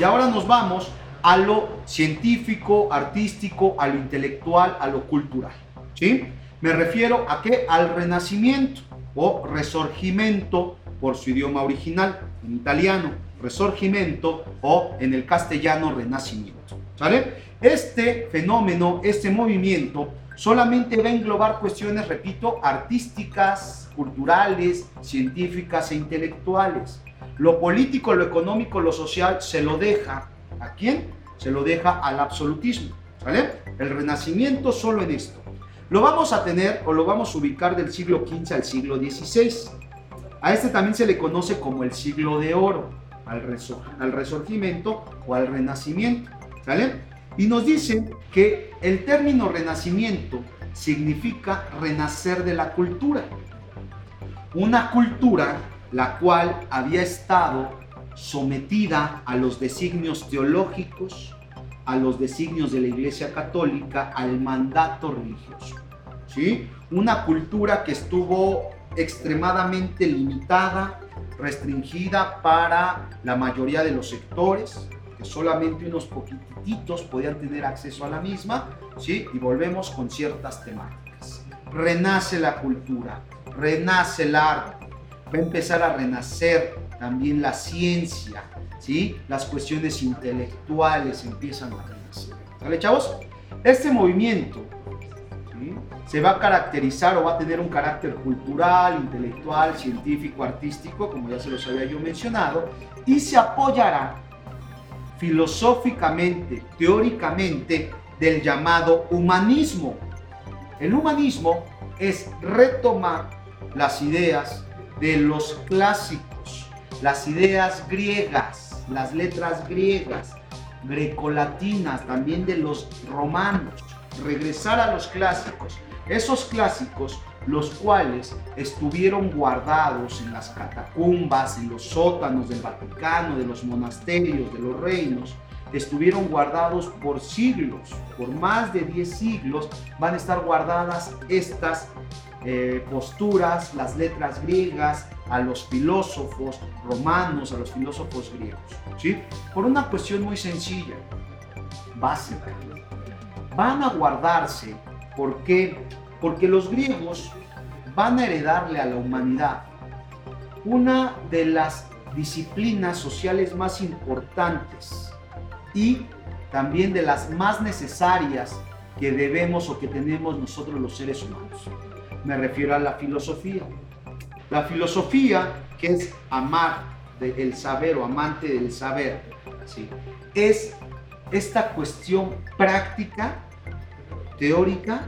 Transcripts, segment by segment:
Y ahora nos vamos a lo científico, artístico, a lo intelectual, a lo cultural. ¿Sí? Me refiero a qué? Al renacimiento o resurgimiento por su idioma original, en italiano, resurgimiento o en el castellano renacimiento. ¿Sale? Este fenómeno, este movimiento, solamente va a englobar cuestiones, repito, artísticas, culturales, científicas e intelectuales. Lo político, lo económico, lo social se lo deja a quién? Se lo deja al absolutismo. ¿Vale? El renacimiento solo en esto. Lo vamos a tener o lo vamos a ubicar del siglo XV al siglo XVI. A este también se le conoce como el siglo de oro, al, al resurgimiento o al renacimiento. ¿Sale? Y nos dicen que el término renacimiento significa renacer de la cultura. Una cultura la cual había estado sometida a los designios teológicos, a los designios de la Iglesia Católica, al mandato religioso. ¿sí? Una cultura que estuvo extremadamente limitada, restringida para la mayoría de los sectores, que solamente unos poquititos podían tener acceso a la misma, ¿sí? y volvemos con ciertas temáticas. Renace la cultura, renace el arte, va a empezar a renacer también la ciencia, ¿sí? Las cuestiones intelectuales empiezan a renacer. ¿Vale, chavos? Este movimiento se va a caracterizar o va a tener un carácter cultural, intelectual, científico, artístico, como ya se los había yo mencionado, y se apoyará filosóficamente, teóricamente, del llamado humanismo. El humanismo es retomar las ideas de los clásicos, las ideas griegas, las letras griegas, grecolatinas, también de los romanos, regresar a los clásicos, esos clásicos los cuales estuvieron guardados en las catacumbas, en los sótanos del Vaticano, de los monasterios, de los reinos, estuvieron guardados por siglos, por más de 10 siglos, van a estar guardadas estas eh, posturas, las letras griegas, a los filósofos romanos, a los filósofos griegos. ¿sí? Por una cuestión muy sencilla, básica. Van a guardarse, ¿por qué? Porque los griegos van a heredarle a la humanidad una de las disciplinas sociales más importantes y también de las más necesarias que debemos o que tenemos nosotros los seres humanos me refiero a la filosofía. La filosofía, que es amar del saber o amante del saber, ¿sí? es esta cuestión práctica, teórica,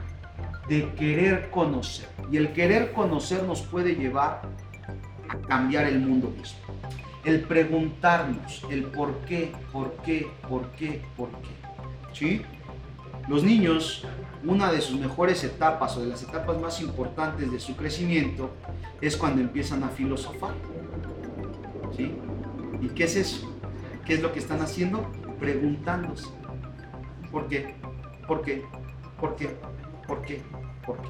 de querer conocer. Y el querer conocer nos puede llevar a cambiar el mundo mismo. El preguntarnos el por qué, por qué, por qué, por qué. ¿Sí? Los niños, una de sus mejores etapas o de las etapas más importantes de su crecimiento es cuando empiezan a filosofar. ¿Sí? ¿Y qué es eso? ¿Qué es lo que están haciendo? Preguntándose. ¿Por qué? ¿Por qué? ¿Por qué? ¿Por qué? ¿Por qué?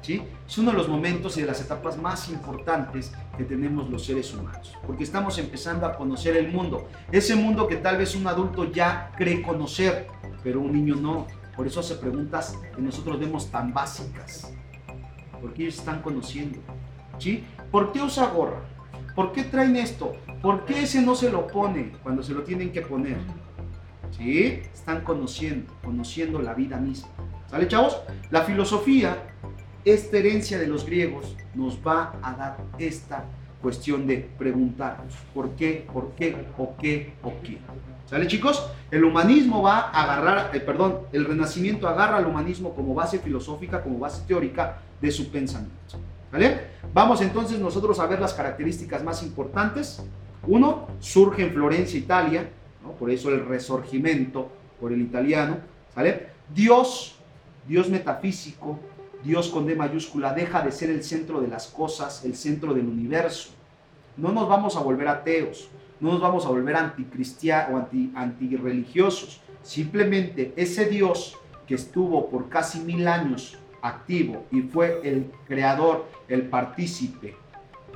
¿Sí? Es uno de los momentos y de las etapas más importantes que tenemos los seres humanos, porque estamos empezando a conocer el mundo, ese mundo que tal vez un adulto ya cree conocer, pero un niño no, por eso hace preguntas que nosotros vemos tan básicas. Porque ellos están conociendo. ¿Sí? ¿Por qué usa gorra? ¿Por qué traen esto? ¿Por qué ese no se lo pone cuando se lo tienen que poner? ¿Sí? Están conociendo, conociendo la vida misma. ¿Sale, chavos? La filosofía, esta herencia de los griegos, nos va a dar esta cuestión de preguntarnos por qué, por qué, o qué, o qué. ¿Sale chicos? El humanismo va a agarrar, eh, perdón, el renacimiento agarra al humanismo como base filosófica, como base teórica de su pensamiento. ¿Vale? Vamos entonces nosotros a ver las características más importantes. Uno, surge en Florencia, Italia, por eso el resurgimiento por el italiano. ¿Sale? Dios, Dios metafísico, Dios con D mayúscula, deja de ser el centro de las cosas, el centro del universo. No nos vamos a volver ateos no nos vamos a volver anticristianos o anti, antirreligiosos. Simplemente ese Dios que estuvo por casi mil años activo y fue el creador, el partícipe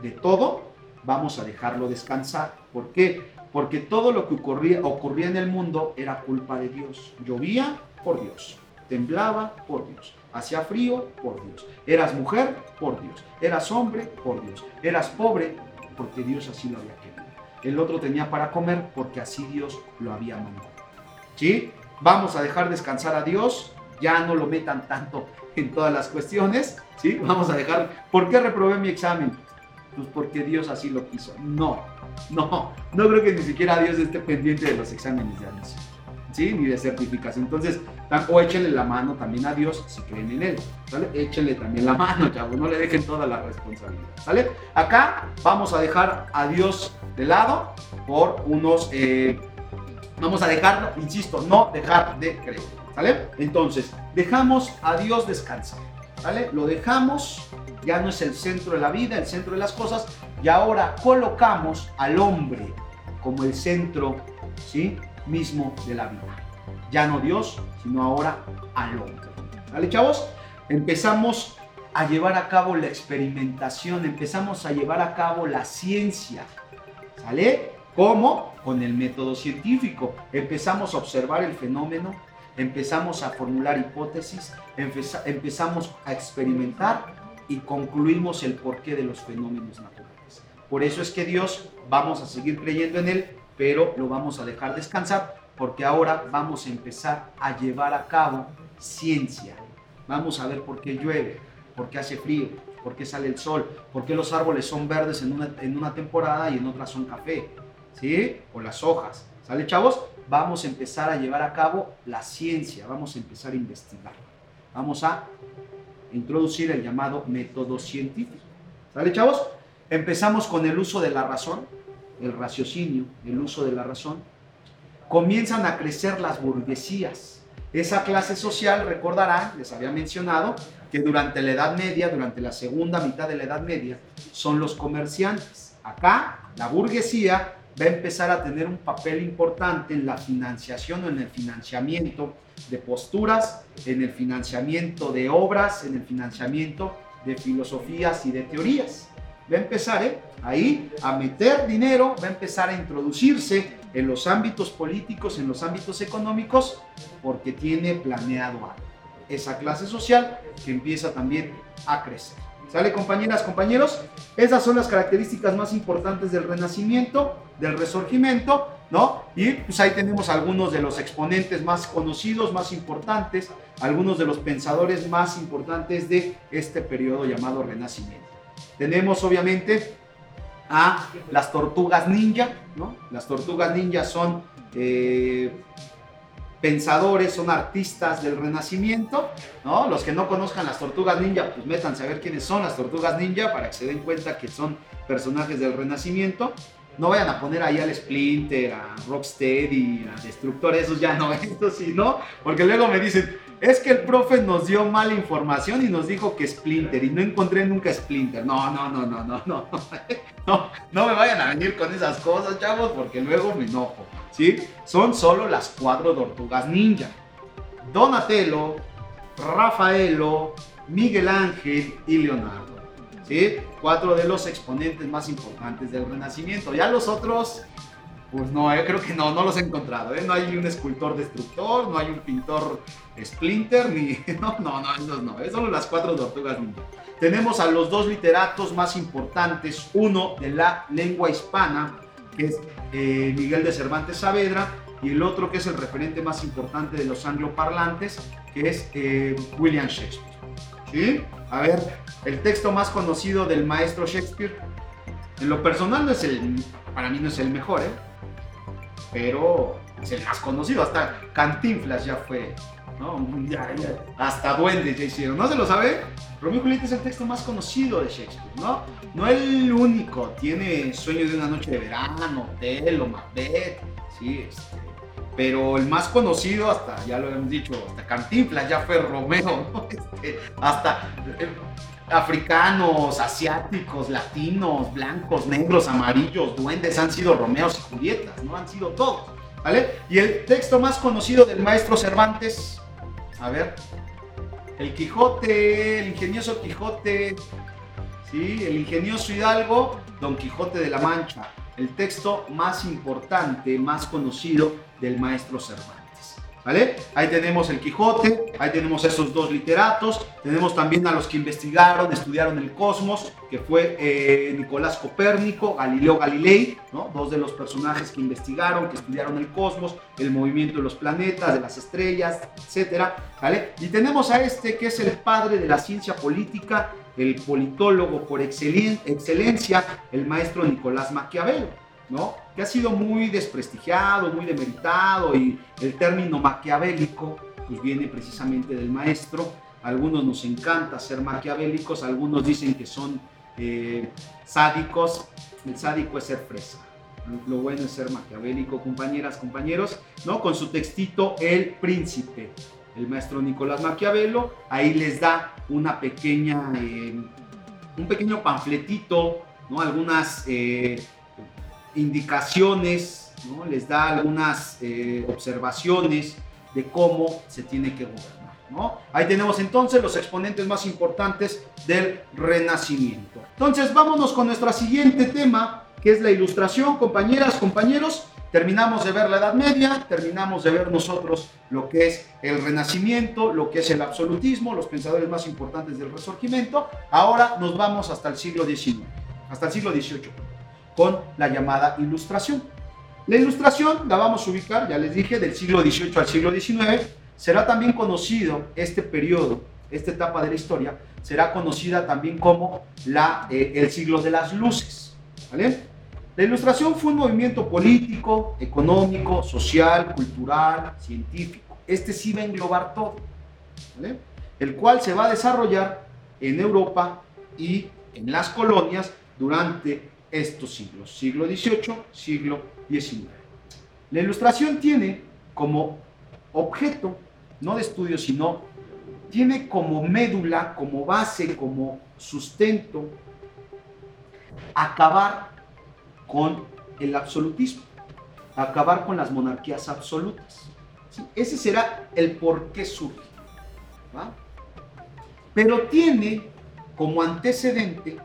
de todo, vamos a dejarlo descansar. ¿Por qué? porque todo lo que ocurría, ocurría en el mundo era culpa de Dios. Llovía por Dios, temblaba por Dios, hacía frío por Dios, eras mujer por Dios, eras hombre por Dios, eras pobre porque Dios así lo había querido. El otro tenía para comer porque así Dios lo había mandado. ¿Sí? Vamos a dejar descansar a Dios, ya no lo metan tanto en todas las cuestiones, ¿sí? Vamos a dejar, ¿por qué reprobé mi examen? Pues porque Dios así lo quiso. No, no, no creo que ni siquiera Dios esté pendiente de los exámenes de admisión, Ni de certificación. Entonces, o échenle la mano también a Dios si creen en Él. Échenle también la mano, chavos, no le dejen toda la responsabilidad, ¿sale? Acá vamos a dejar a Dios de lado por unos... Eh, vamos a dejarlo, insisto, no dejar de creer. ¿Sale? Entonces, dejamos a Dios descansar. ¿Sale? Lo dejamos, ya no es el centro de la vida, el centro de las cosas, y ahora colocamos al hombre como el centro, ¿sí? Mismo de la vida. Ya no Dios, sino ahora al hombre. ¿Sale, chavos? Empezamos a llevar a cabo la experimentación, empezamos a llevar a cabo la ciencia. ¿Sale? ¿Cómo? Con el método científico. Empezamos a observar el fenómeno, empezamos a formular hipótesis, empezamos a experimentar y concluimos el porqué de los fenómenos naturales. Por eso es que Dios, vamos a seguir creyendo en Él, pero lo vamos a dejar descansar porque ahora vamos a empezar a llevar a cabo ciencia. Vamos a ver por qué llueve, por qué hace frío, por qué sale el sol, por qué los árboles son verdes en una, en una temporada y en otra son café, ¿sí? O las hojas. ¿Sale, chavos? vamos a empezar a llevar a cabo la ciencia, vamos a empezar a investigar. Vamos a introducir el llamado método científico. ¿Sale, chavos? Empezamos con el uso de la razón, el raciocinio, el uso de la razón. Comienzan a crecer las burguesías. Esa clase social, recordarán, les había mencionado, que durante la Edad Media, durante la segunda mitad de la Edad Media, son los comerciantes. Acá, la burguesía va a empezar a tener un papel importante en la financiación o en el financiamiento de posturas, en el financiamiento de obras, en el financiamiento de filosofías y de teorías. Va a empezar ¿eh? ahí a meter dinero, va a empezar a introducirse en los ámbitos políticos, en los ámbitos económicos, porque tiene planeado algo. Esa clase social que empieza también a crecer. ¿Sale compañeras, compañeros? Esas son las características más importantes del Renacimiento, del Resurgimiento, ¿no? Y pues ahí tenemos algunos de los exponentes más conocidos, más importantes, algunos de los pensadores más importantes de este periodo llamado Renacimiento. Tenemos obviamente a las tortugas ninja, ¿no? Las tortugas ninja son eh, pensadores, son artistas del Renacimiento, ¿no? Los que no conozcan las tortugas ninja, pues métanse a ver quiénes son las tortugas ninja para que se den cuenta que son personajes del Renacimiento. No vayan a poner ahí al Splinter, a Rocksteady, a Destructor, esos ya no, estos sí, ¿no? Porque luego me dicen, es que el profe nos dio mala información y nos dijo que Splinter y no encontré nunca Splinter. No, no, no, no, no, no. No, no me vayan a venir con esas cosas, chavos, porque luego me enojo. ¿sí? Son solo las cuatro tortugas ninja. Donatello, Rafaelo, Miguel Ángel y Leonardo. ¿sí? Cuatro de los exponentes más importantes del Renacimiento. Ya los otros, pues no, yo eh, creo que no, no los he encontrado. ¿eh? No hay un escultor destructor, no hay un pintor Splinter, ni... No, no, no, esos no. Es solo las cuatro tortugas ninja. Tenemos a los dos literatos más importantes, uno de la lengua hispana, que es eh, Miguel de Cervantes Saavedra, y el otro que es el referente más importante de los angloparlantes, que es eh, William Shakespeare. ¿Sí? A ver, el texto más conocido del maestro Shakespeare, en lo personal no es el, para mí no es el mejor, ¿eh? Pero es el más conocido, hasta Cantinflas ya fue, ¿no? Hasta Duendes ya hicieron, ¿no se lo sabe? Romeo y Julieta es el texto más conocido de Shakespeare, ¿no? No el único, tiene Sueño de una noche de verano, Otelo, Macbeth, sí, este, pero el más conocido, hasta ya lo hemos dicho, hasta Cantinflas ya fue Romeo, ¿no? Este, hasta eh, africanos, asiáticos, latinos, blancos, negros, amarillos, duendes han sido Romeos y Julietas, ¿no? Han sido todos, ¿vale? Y el texto más conocido del maestro Cervantes, a ver, el Quijote, el ingenioso Quijote, ¿sí? el ingenioso Hidalgo, Don Quijote de la Mancha. el texto más importante, más conocido del maestro Cervantes. Ahí tenemos el Quijote, ahí tenemos esos dos literatos, tenemos también a los que investigaron, estudiaron el cosmos, que fue eh, Nicolás Copérnico, Galileo Galilei, ¿no? dos de los personajes que investigaron, que estudiaron el cosmos, el movimiento de los planetas, de las estrellas, etc. ¿vale? Y tenemos a este que es el padre de la ciencia política, el politólogo por excelencia, el maestro Nicolás Maquiavelo. ¿no? Que ha sido muy desprestigiado, muy demeritado y el término maquiavélico pues viene precisamente del maestro. algunos nos encanta ser maquiavélicos, algunos dicen que son eh, sádicos. El sádico es ser fresa. Lo bueno es ser maquiavélico, compañeras, compañeros, ¿no? Con su textito El Príncipe, el maestro Nicolás Maquiavelo, ahí les da una pequeña, eh, un pequeño panfletito, ¿no? Algunas eh, indicaciones, ¿no? les da algunas eh, observaciones de cómo se tiene que gobernar. ¿no? Ahí tenemos entonces los exponentes más importantes del Renacimiento. Entonces vámonos con nuestro siguiente tema, que es la ilustración, compañeras, compañeros. Terminamos de ver la Edad Media, terminamos de ver nosotros lo que es el Renacimiento, lo que es el absolutismo, los pensadores más importantes del Resurgimiento. Ahora nos vamos hasta el siglo XIX, hasta el siglo XVIII con la llamada ilustración. La ilustración la vamos a ubicar, ya les dije, del siglo XVIII al siglo XIX. Será también conocido este periodo, esta etapa de la historia, será conocida también como la, eh, el siglo de las luces. La ilustración fue un movimiento político, económico, social, cultural, científico. Este sí va a englobar todo, el cual se va a desarrollar en Europa y en las colonias durante estos siglos, siglo XVIII, siglo XIX. La ilustración tiene como objeto, no de estudio, sino tiene como médula, como base, como sustento, acabar con el absolutismo, acabar con las monarquías absolutas. Ese será el por qué surge. Pero tiene como antecedente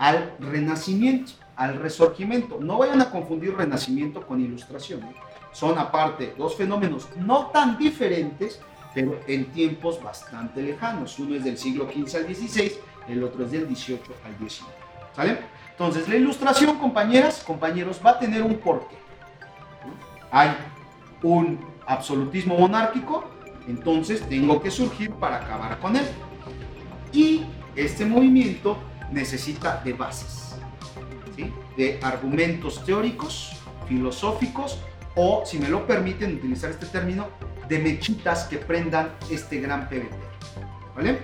al renacimiento, al resurgimiento. No vayan a confundir renacimiento con ilustración. ¿eh? Son aparte dos fenómenos no tan diferentes, pero en tiempos bastante lejanos. Uno es del siglo XV al XVI, el otro es del XVIII al XIX. ¿Sale? Entonces, la ilustración, compañeras, compañeros, va a tener un porqué. Hay un absolutismo monárquico, entonces tengo que surgir para acabar con él. Y este movimiento necesita de bases, de argumentos teóricos, filosóficos o, si me lo permiten utilizar este término, de mechitas que prendan este gran PBT. ¿Vale?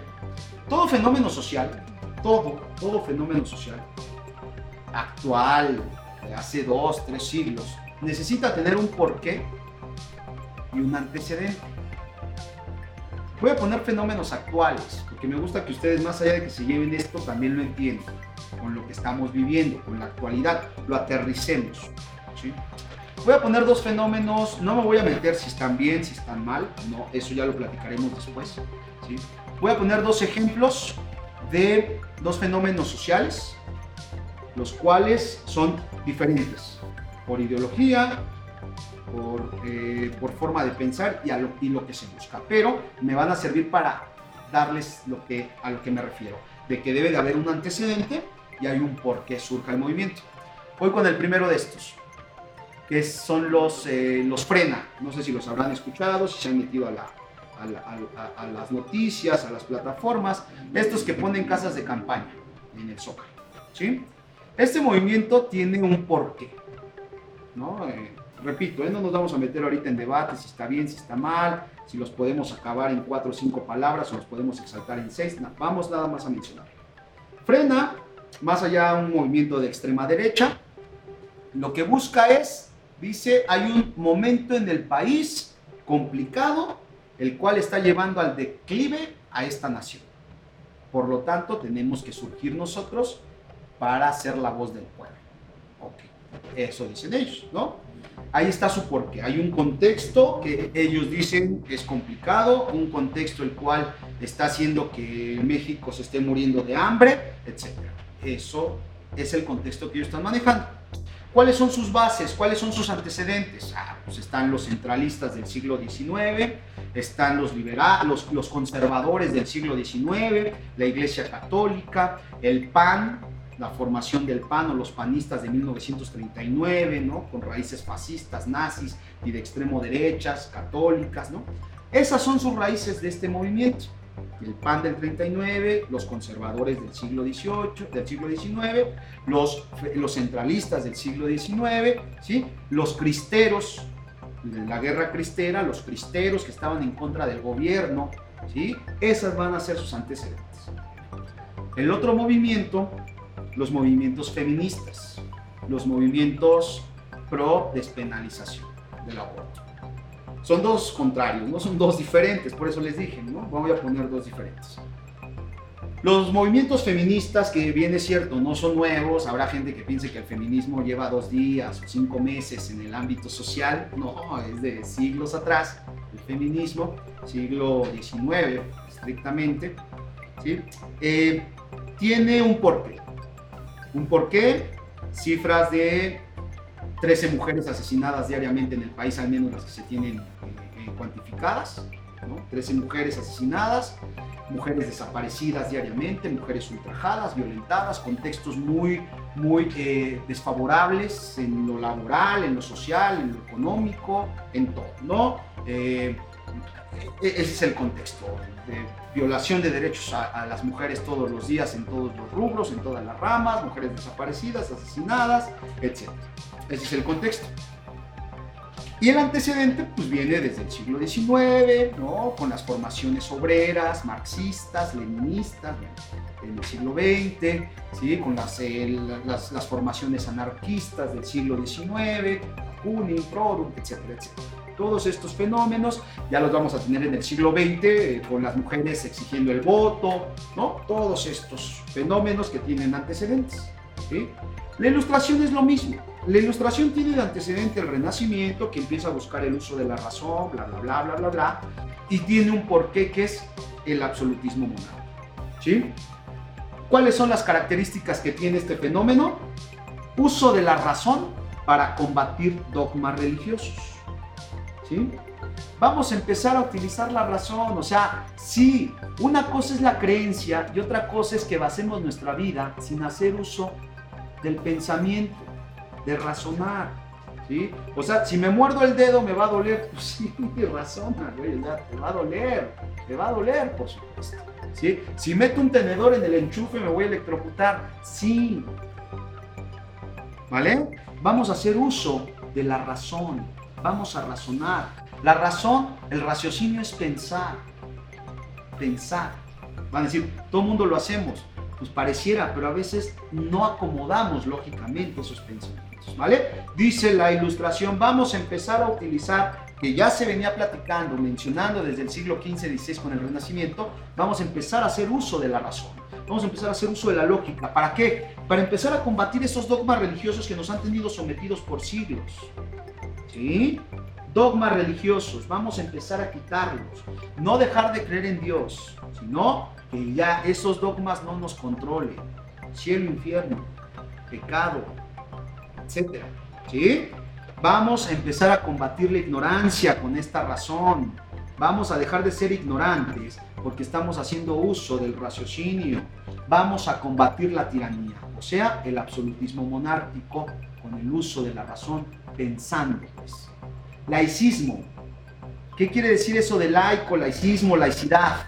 Todo fenómeno social, todo, todo fenómeno social actual, de hace dos, tres siglos, necesita tener un porqué y un antecedente. Voy a poner fenómenos actuales, porque me gusta que ustedes, más allá de que se lleven esto, también lo entiendan con lo que estamos viviendo, con la actualidad, lo aterricemos. Voy a poner dos fenómenos, no me voy a meter si están bien, si están mal, no, eso ya lo platicaremos después. Voy a poner dos ejemplos de dos fenómenos sociales, los cuales son diferentes por ideología, por, eh, por forma de pensar y, a lo, y lo que se busca. Pero me van a servir para darles lo que, a lo que me refiero, de que debe de haber un antecedente y hay un por qué surja el movimiento. Voy con el primero de estos, que son los, eh, los frena. No sé si los habrán escuchado, si se han metido a, la, a, a, las noticias, a las plataformas, estos que ponen casas de campaña en el Zócalo. ¿sí? Este movimiento tiene un porqué. ¿no? Eh, repito, ¿eh? no nos vamos a meter ahorita en debate si está bien, si está mal, si los podemos acabar en cuatro o cinco palabras o los podemos exaltar en seis. vamos nada más a mencionar. Frena, más allá un movimiento de extrema derecha, lo que busca es, dice, hay un momento en el país complicado, el cual está llevando al declive a esta nación. Por lo tanto, tenemos que surgir nosotros para ser la voz del pueblo. Ok, eso dicen ellos, ¿no? Ahí está su porqué. Hay un contexto que ellos dicen es complicado, un contexto el cual está haciendo que México se esté muriendo de hambre, etc. Eso es el contexto que ellos están manejando. ¿Cuáles son sus bases? ¿Cuáles son sus antecedentes? Ah, pues están los centralistas del siglo XIX, están los, liberales, los, conservadores del siglo XIX, la Iglesia Católica, el PAN, la formación del PAN o los panistas de 1939, ¿no? con raíces fascistas, nazis y de extremo derechas, católicas. ¿no? Esas son sus raíces de este movimiento el PAN del 39, los conservadores del siglo XVIII, del siglo XIX, los, los centralistas del siglo XIX, ¿sí? los cristeros la guerra cristera, los cristeros que estaban en contra del gobierno, ¿sí? esas van a ser sus antecedentes. El otro movimiento, los movimientos feministas, los movimientos pro despenalización del aborto. Son dos contrarios, no son dos diferentes, por eso les dije, ¿no? Voy a poner dos diferentes. Los movimientos feministas, que bien es cierto, no son nuevos, habrá gente que piense que el feminismo lleva dos días o cinco meses en el ámbito social, no, es de siglos atrás, el feminismo, siglo XIX estrictamente, ¿sí? Eh, tiene un porqué. Un porqué, cifras de 13 mujeres asesinadas diariamente en el país, al menos las que se tienen eh, eh, cuantificadas. 13 mujeres asesinadas, mujeres desaparecidas diariamente, mujeres ultrajadas, violentadas, contextos muy, muy eh, desfavorables en lo laboral, en lo social, en lo económico, en todo. ¿no? ese es el contexto violación de derechos a, las mujeres todos los días en todos los rubros, en todas las ramas, mujeres desaparecidas, asesinadas, etc. Ese es el contexto. Y el antecedente pues viene desde el siglo XIX, ¿no? con las formaciones obreras, marxistas, leninistas, en el siglo XX, ¿sí? con las, las, formaciones anarquistas del siglo XIX, Kunin, Product, etcétera, etcétera. Todos estos fenómenos ya los vamos a tener en el siglo XX, eh, con las mujeres exigiendo el voto, ¿no? Todos estos fenómenos que tienen antecedentes. La ilustración es lo mismo. La ilustración tiene de antecedente el Renacimiento, que empieza a buscar el uso de la razón, bla, bla, bla, bla, bla, bla, y tiene un porqué que es el absolutismo moral. ¿Sí? ¿Cuáles son las características que tiene este fenómeno? Uso de la razón para combatir dogmas religiosos. ¿Sí? Vamos a empezar a utilizar la razón, o sea, sí, una cosa es la creencia y otra cosa es que basemos nuestra vida sin hacer uso del pensamiento de razonar. ¿sí? O sea, si me muerdo el dedo me va a doler, pues sí, razona, güey, te va a doler, te va a doler, por supuesto. ¿sí? Si meto un tenedor en el enchufe me voy a electrocutar, sí. ¿Vale? Vamos a hacer uso de la razón, vamos a razonar. La razón, el raciocinio es pensar, pensar. Van a decir, todo el mundo lo hacemos, pues pareciera, pero a veces no acomodamos lógicamente esos pensamientos. ¿vale? Dice la ilustración, vamos a empezar a utilizar, que ya se venía platicando, mencionando desde el siglo XV, XVI con el Renacimiento, vamos a empezar a hacer uso de la razón. Vamos a empezar a hacer uso de la lógica. ¿Para qué? Para empezar a combatir esos dogmas religiosos que nos han tenido sometidos por siglos. ¿Sí? Dogmas religiosos, vamos a empezar a quitarlos. No dejar de creer en Dios, sino que ya esos dogmas no nos controlen. Cielo, infierno, pecado, etcétera. ¿Sí? Vamos a empezar a combatir la ignorancia con esta razón. Vamos a dejar de ser ignorantes porque estamos haciendo uso del raciocinio. Vamos a combatir la tiranía, o sea, el absolutismo monárquico con el uso de la razón, pensando. Pues. Laicismo. ¿Qué quiere decir eso de laico, laicismo, laicidad?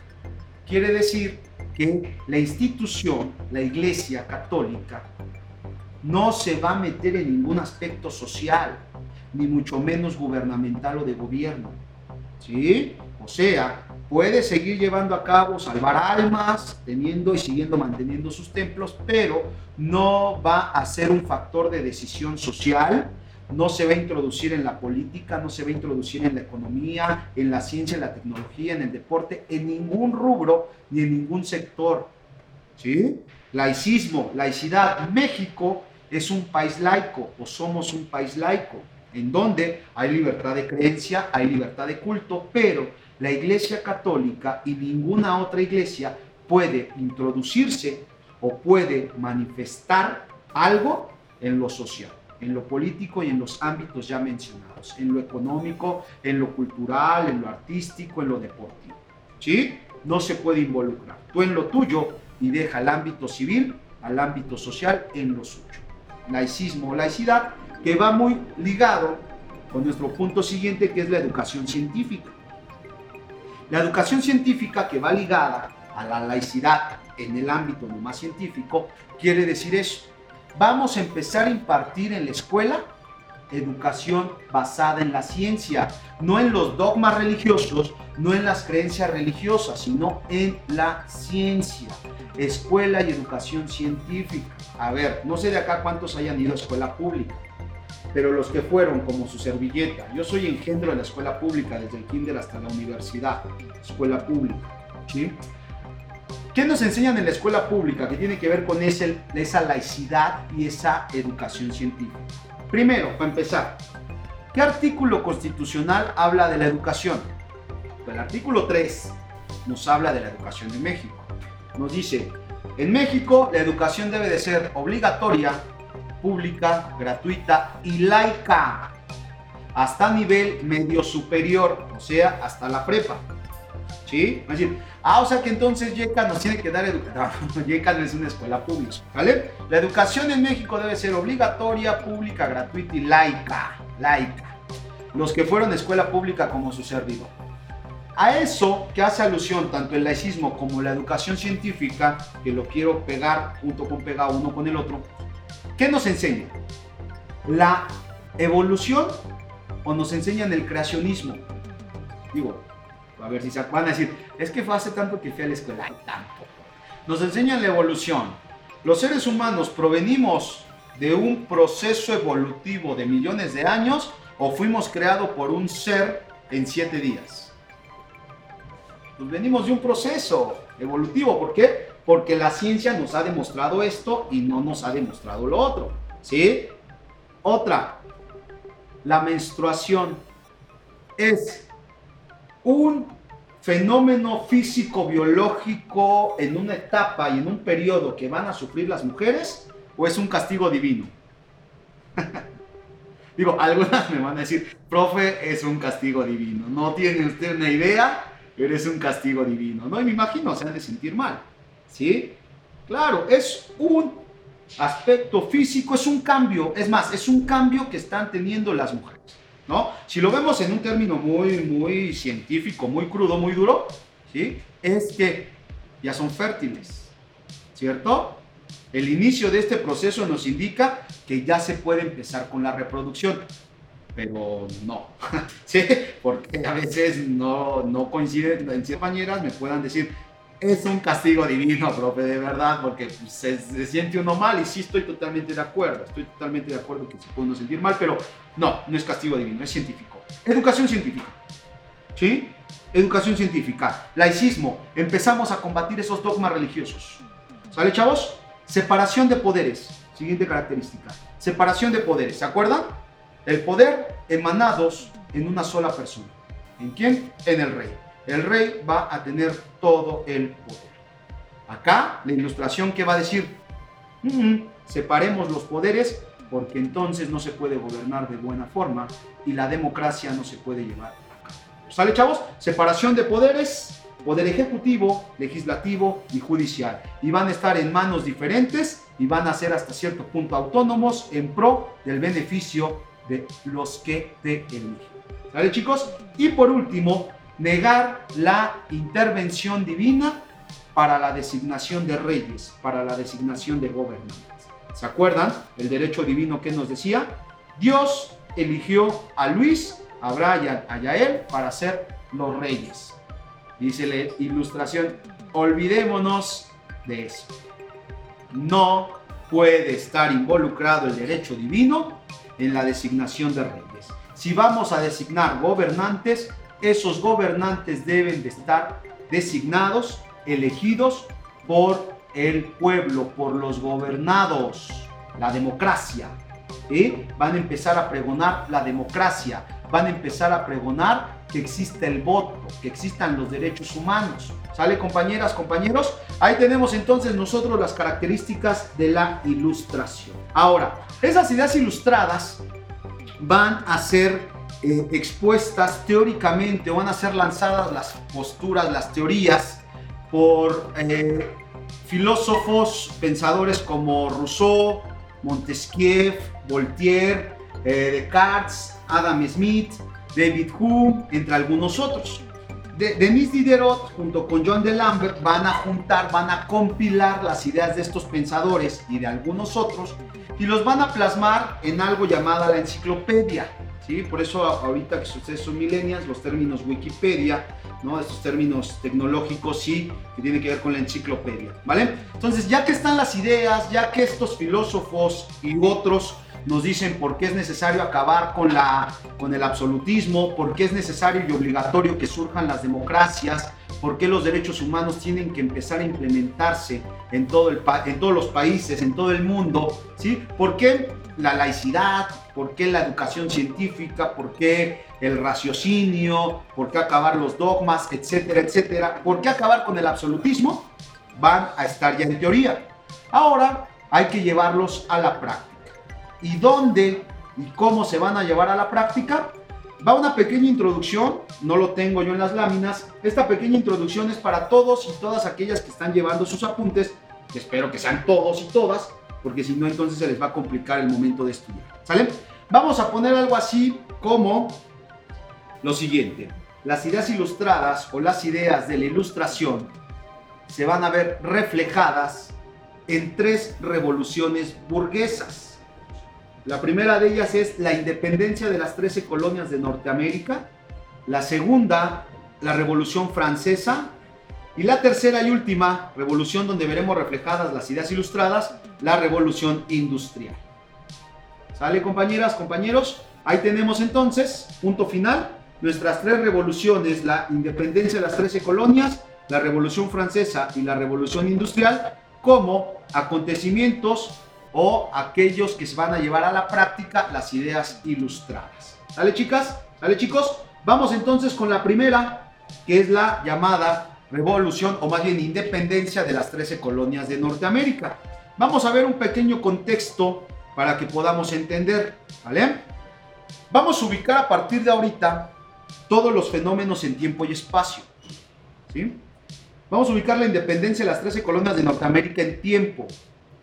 Quiere decir que la institución, la Iglesia Católica, no se va a meter en ningún aspecto social, ni mucho menos gubernamental o de gobierno. ¿Sí? O sea, puede seguir llevando a cabo, salvar almas, teniendo y siguiendo manteniendo sus templos, pero no va a ser un factor de decisión social, no se va a introducir en la política, no se va a introducir en la economía, en la ciencia, en la tecnología, en el deporte, en ningún rubro ni en ningún sector. ¿Sí? Laicismo, laicidad. México es un país laico o somos un país laico, en donde hay libertad de creencia, hay libertad de culto, pero la Iglesia Católica y ninguna otra iglesia puede introducirse o puede manifestar algo en lo social. en lo político y en los ámbitos ya mencionados, en lo económico, en lo cultural, en lo artístico, en lo deportivo. ¿Sí? No se puede involucrar. Tú en lo tuyo y deja el ámbito civil al ámbito social en lo suyo. Laicismo o laicidad que va muy ligado con nuestro punto siguiente que es la educación científica. La educación científica que va ligada a la laicidad en el ámbito más científico quiere decir eso. Vamos a empezar a impartir en la escuela educación basada en la ciencia, no en los dogmas religiosos, no en las creencias religiosas, sino en la ciencia. Escuela y educación científica. A ver, no sé de acá cuántos hayan ido a escuela pública, pero los que fueron como su servilleta. Yo soy engendro de la escuela pública, desde el kinder hasta la universidad, escuela pública. ¿sí? ¿Qué nos enseñan en la escuela pública que tiene que ver con ese, esa laicidad y esa educación científica? Primero, para empezar, ¿qué artículo constitucional habla de la educación? El artículo 3 nos habla de la educación en México. Nos dice, en México la educación debe de ser obligatoria, pública, gratuita y laica, hasta nivel medio superior, o sea, hasta la prepa. ¿Sí? Es decir, ah, o sea que entonces YECA nos tiene que dar educación. No, YECA no es una escuela pública, ¿vale? La educación en México debe ser obligatoria, pública, gratuita y laica. Laica. Los que fueron a escuela pública como su servidor. A eso que hace alusión tanto el laicismo como la educación científica, que lo quiero pegar junto con pegado uno con el otro, ¿qué nos enseña? La evolución o nos enseñan el creacionismo. Digo, a ver si se van a decir, es que fue hace tanto que fui a la escuela. Nos enseñan la evolución. Los seres humanos provenimos de un proceso evolutivo de millones de años o fuimos creados por un ser en siete días. Pues venimos de un proceso evolutivo. ¿Por qué? Porque la ciencia nos ha demostrado esto y no nos ha demostrado lo otro. ¿Sí? Otra, la menstruación es un fenómeno físico-biológico en una etapa y en un periodo que van a sufrir las mujeres o es un castigo divino? Digo, algunas me van a decir, profe, es un castigo divino. No tiene usted una idea, pero es un castigo divino. No, y me imagino, se han de sentir mal. ¿Sí? Claro, es un aspecto físico, es un cambio. Es más, es un cambio que están teniendo las mujeres. ¿no? Si lo vemos en un término muy, muy científico, muy crudo, muy duro, ¿sí? Es que ya son fértiles, ¿cierto? El inicio de este proceso nos indica que ya se puede empezar con la reproducción, pero no, ¿sí? Porque a veces no, no coinciden, en ciertas maneras me puedan decir, es un castigo divino, profe, de verdad, porque pues, se, siente uno mal y sí estoy totalmente de acuerdo, estoy totalmente de acuerdo que se puede uno sentir mal, pero no, no es castigo divino, es científico. Educación científica, ¿sí? Educación científica, laicismo, empezamos a combatir esos dogmas religiosos. ¿Sale, chavos? Separación de poderes, siguiente característica, separación de poderes, ¿se acuerdan? El poder emanados en una sola persona. ¿En quién? En el rey el rey va a tener todo el poder. Acá la ilustración que va a decir, separemos los poderes porque entonces no se puede gobernar de buena forma y la democracia no se puede llevar a cabo. ¿Sale chavos? Separación de poderes, poder ejecutivo, legislativo y judicial. Y van a estar en manos diferentes y van a ser hasta cierto punto autónomos en pro del beneficio de los que te eligen. ¿Sale chicos? Y por último, negar la intervención divina para la designación de reyes, para la designación de gobernantes. ¿Se acuerdan el derecho divino que nos decía? Dios eligió a Luis, a Brian, a Yael para ser los reyes. Dice la ilustración, olvidémonos de eso. No puede estar involucrado el derecho divino en la designación de reyes. Si vamos a designar gobernantes, esos gobernantes deben de estar designados, elegidos por el pueblo, por los gobernados, la democracia. y Van a empezar a pregonar la democracia, van a empezar a pregonar que exista el voto, que existan los derechos humanos. ¿Sale compañeras, compañeros? Ahí tenemos entonces nosotros las características de la ilustración. Ahora, esas ideas ilustradas van a ser eh, expuestas teóricamente van a ser lanzadas las posturas, las teorías por eh, filósofos, pensadores como Rousseau, Montesquieu, Voltaire, eh, Descartes, Adam Smith, David Hume, entre algunos otros. De, Denis Diderot junto con John de Lambert van a juntar, van a compilar las ideas de estos pensadores y de algunos otros y los van a plasmar en algo llamada la enciclopedia. ¿Sí? Por eso ahorita que ustedes son millennials, los términos Wikipedia, ¿no? estos términos tecnológicos sí, que tienen que ver con la enciclopedia. ¿vale? Entonces, ya que están las ideas, ya que estos filósofos y otros nos dicen por qué es necesario acabar con, la, con el absolutismo, por qué es necesario y obligatorio que surjan las democracias, por qué los derechos humanos tienen que empezar a implementarse en, todo el, en todos los países, en todo el mundo, ¿sí? ¿Por qué la laicidad? ¿Por qué la educación científica? ¿Por qué el raciocinio? ¿Por qué acabar los dogmas? Etcétera, etcétera. ¿Por qué acabar con el absolutismo? Van a estar ya en teoría. Ahora hay que llevarlos a la práctica y dónde y cómo se van a llevar a la práctica, va una pequeña introducción, no lo tengo yo en las láminas, esta pequeña introducción es para todos y todas aquellas que están llevando sus apuntes, espero que sean todos y todas, porque si no entonces se les va a complicar el momento de estudiar. Vamos a poner algo así como lo siguiente, las ideas ilustradas o las ideas de la ilustración se van a ver reflejadas en tres revoluciones burguesas. La primera de ellas es la independencia de las 13 colonias de Norteamérica. La segunda, la Revolución Francesa. Y la tercera y última revolución donde veremos reflejadas las ideas ilustradas, la Revolución Industrial. ¿Sale compañeras, compañeros? Ahí tenemos entonces, punto final, nuestras tres revoluciones, la independencia de las 13 colonias, la Revolución Francesa y la Revolución Industrial, como acontecimientos o aquellos que se van a llevar a la práctica las ideas ilustradas. ¿Sale chicas? ¿Sale chicos? Vamos entonces con la primera, que es la llamada revolución o más bien independencia de las 13 colonias de Norteamérica. Vamos a ver un pequeño contexto para que podamos entender, ¿vale? Vamos a ubicar a partir de ahorita todos los fenómenos en tiempo y espacio, ¿sí? Vamos a ubicar la independencia de las 13 colonias de Norteamérica en tiempo,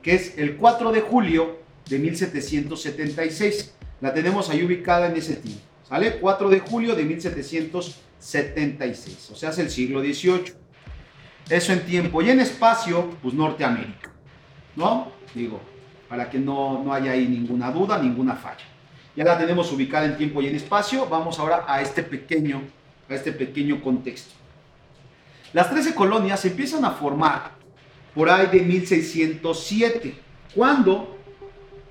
que es el 4 de julio de 1776. La tenemos ahí ubicada en ese tiempo. ¿Sale? 4 de julio de 1776. O sea, es el siglo XVIII. Eso en tiempo. Y en espacio, pues Norteamérica. ¿No? Digo, para que no, no haya ahí ninguna duda, ninguna falla. Ya la tenemos ubicada en tiempo y en espacio. Vamos ahora a este pequeño, a este pequeño contexto. Las 13 colonias se empiezan a formar por ahí de 1607, cuando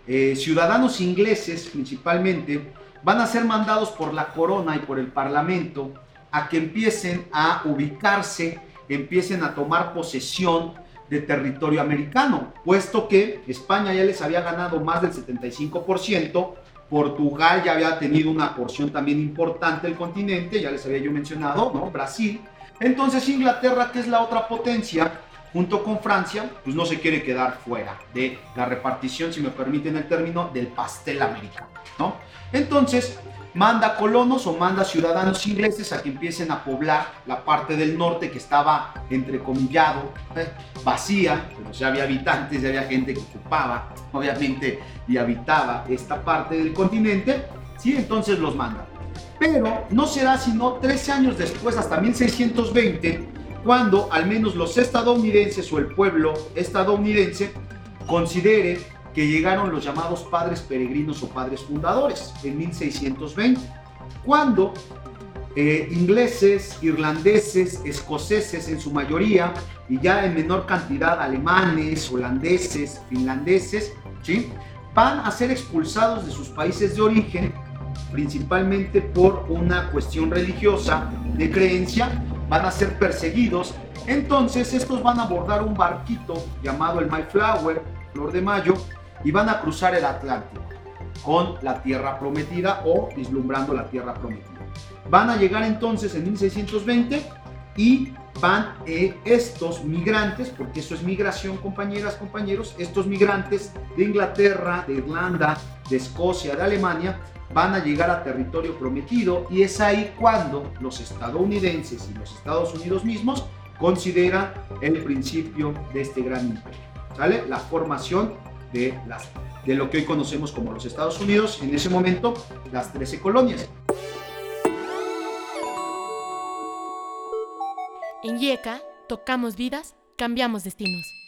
eh, ciudadanos ingleses principalmente van a ser mandados por la corona y por el parlamento a que empiecen a ubicarse, empiecen a tomar posesión de territorio americano, puesto que España ya les había ganado más del 75%, Portugal ya había tenido una porción también importante del continente, ya les había yo mencionado, ¿no? Brasil. Entonces Inglaterra, que es la otra potencia, junto con Francia, pues no se quiere quedar fuera de la repartición, si me permiten el término, del pastel americano, ¿no? Entonces, manda colonos o manda ciudadanos ingleses a que empiecen a poblar la parte del norte que estaba entrecomillado, ¿eh? vacía, pero ya había habitantes, ya había gente que ocupaba, obviamente, y habitaba esta parte del continente, ¿sí? Entonces los manda. Pero no será sino 13 años después, hasta 1620, cuando al menos los estadounidenses o el pueblo estadounidense considere que llegaron los llamados padres peregrinos o padres fundadores en 1620, cuando eh, ingleses, irlandeses, escoceses en su mayoría y ya en menor cantidad alemanes, holandeses, finlandeses, ¿sí? van a ser expulsados de sus países de origen principalmente por una cuestión religiosa de creencia van a ser perseguidos. Entonces estos van a abordar un barquito llamado el Mayflower, Flor de Mayo, y van a cruzar el Atlántico con la tierra prometida o vislumbrando la tierra prometida. Van a llegar entonces en 1620 y van eh, estos migrantes, porque eso es migración, compañeras, compañeros, estos migrantes de Inglaterra, de Irlanda, de Escocia, de Alemania, van a llegar a territorio prometido y es ahí cuando los estadounidenses y los Estados Unidos mismos consideran el principio de este gran imperio. ¿Sale? La formación de, las, de lo que hoy conocemos como los Estados Unidos, en ese momento las 13 colonias. En IECA, tocamos vidas, cambiamos destinos.